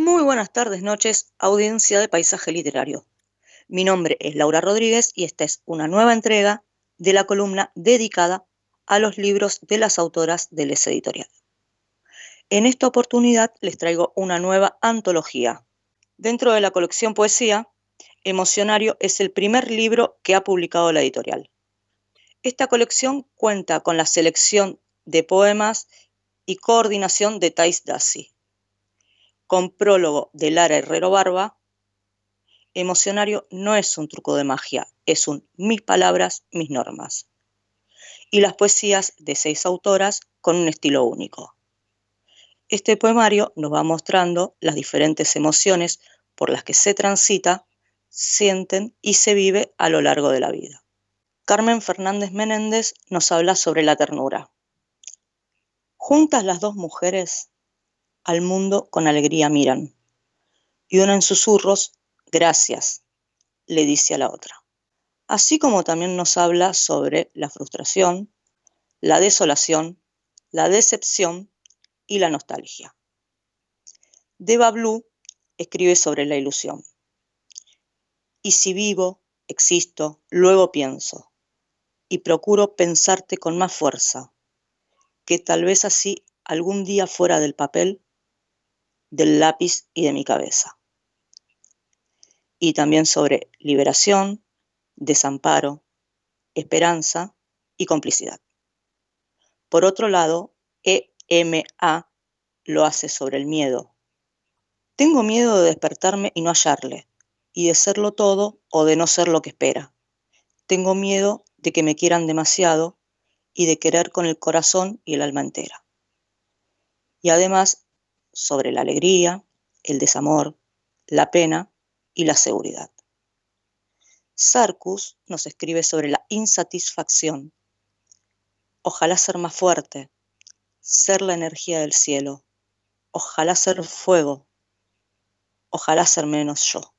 Muy buenas tardes, noches, audiencia de Paisaje Literario. Mi nombre es Laura Rodríguez y esta es una nueva entrega de la columna dedicada a los libros de las autoras del Les Editorial. En esta oportunidad les traigo una nueva antología. Dentro de la colección Poesía, Emocionario es el primer libro que ha publicado la editorial. Esta colección cuenta con la selección de poemas y coordinación de Thais Dassi. Con prólogo de Lara Herrero Barba, Emocionario no es un truco de magia, es un mis palabras, mis normas. Y las poesías de seis autoras con un estilo único. Este poemario nos va mostrando las diferentes emociones por las que se transita, sienten y se vive a lo largo de la vida. Carmen Fernández Menéndez nos habla sobre la ternura. Juntas las dos mujeres al mundo con alegría miran, y una en susurros, gracias, le dice a la otra. Así como también nos habla sobre la frustración, la desolación, la decepción y la nostalgia. Deva Blue escribe sobre la ilusión. Y si vivo, existo, luego pienso, y procuro pensarte con más fuerza, que tal vez así algún día fuera del papel, del lápiz y de mi cabeza. Y también sobre liberación, desamparo, esperanza y complicidad. Por otro lado, EMA lo hace sobre el miedo. Tengo miedo de despertarme y no hallarle, y de serlo todo o de no ser lo que espera. Tengo miedo de que me quieran demasiado y de querer con el corazón y el alma entera. Y además sobre la alegría, el desamor, la pena y la seguridad. Sarkus nos escribe sobre la insatisfacción. Ojalá ser más fuerte, ser la energía del cielo, ojalá ser fuego, ojalá ser menos yo.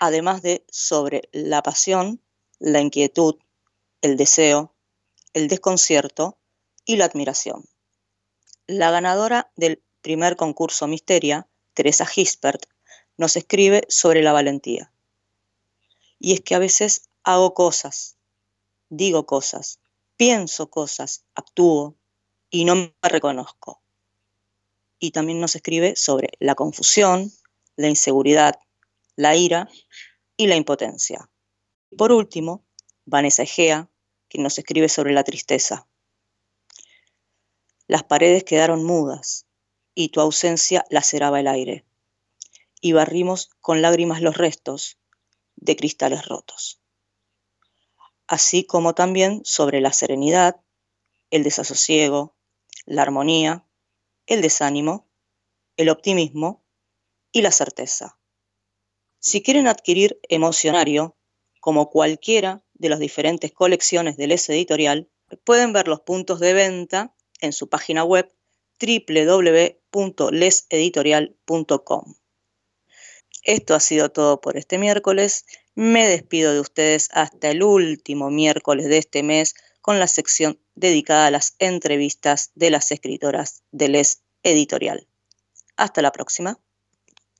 Además de sobre la pasión, la inquietud, el deseo, el desconcierto y la admiración. La ganadora del primer concurso Misteria, Teresa Gispert, nos escribe sobre la valentía. Y es que a veces hago cosas, digo cosas, pienso cosas, actúo y no me reconozco. Y también nos escribe sobre la confusión, la inseguridad, la ira y la impotencia. Por último, Vanessa Egea, que nos escribe sobre la tristeza. Las paredes quedaron mudas y tu ausencia laceraba el aire. Y barrimos con lágrimas los restos de cristales rotos. Así como también sobre la serenidad, el desasosiego, la armonía, el desánimo, el optimismo y la certeza. Si quieren adquirir Emocionario, como cualquiera de las diferentes colecciones del S Editorial, pueden ver los puntos de venta en su página web www.leseditorial.com. Esto ha sido todo por este miércoles. Me despido de ustedes hasta el último miércoles de este mes con la sección dedicada a las entrevistas de las escritoras de Les Editorial. Hasta la próxima.